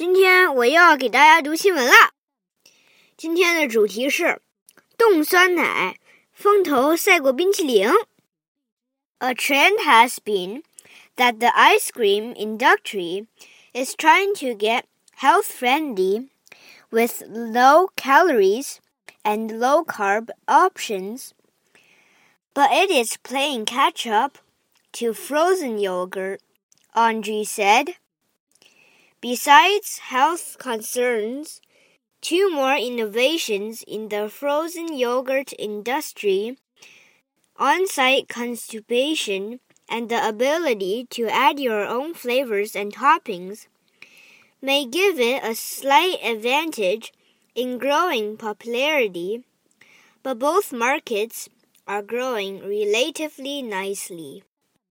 今天我又要给大家读新闻了。今天的主题是冻酸奶风头赛过冰淇淋。A trend has been that the ice cream industry is trying to get health friendly with low calories and low carb options, but it is playing catch up to frozen yogurt, Andre said. Besides health concerns, two more innovations in the frozen yogurt industry on site constipation and the ability to add your own flavors and toppings may give it a slight advantage in growing popularity, but both markets are growing relatively nicely.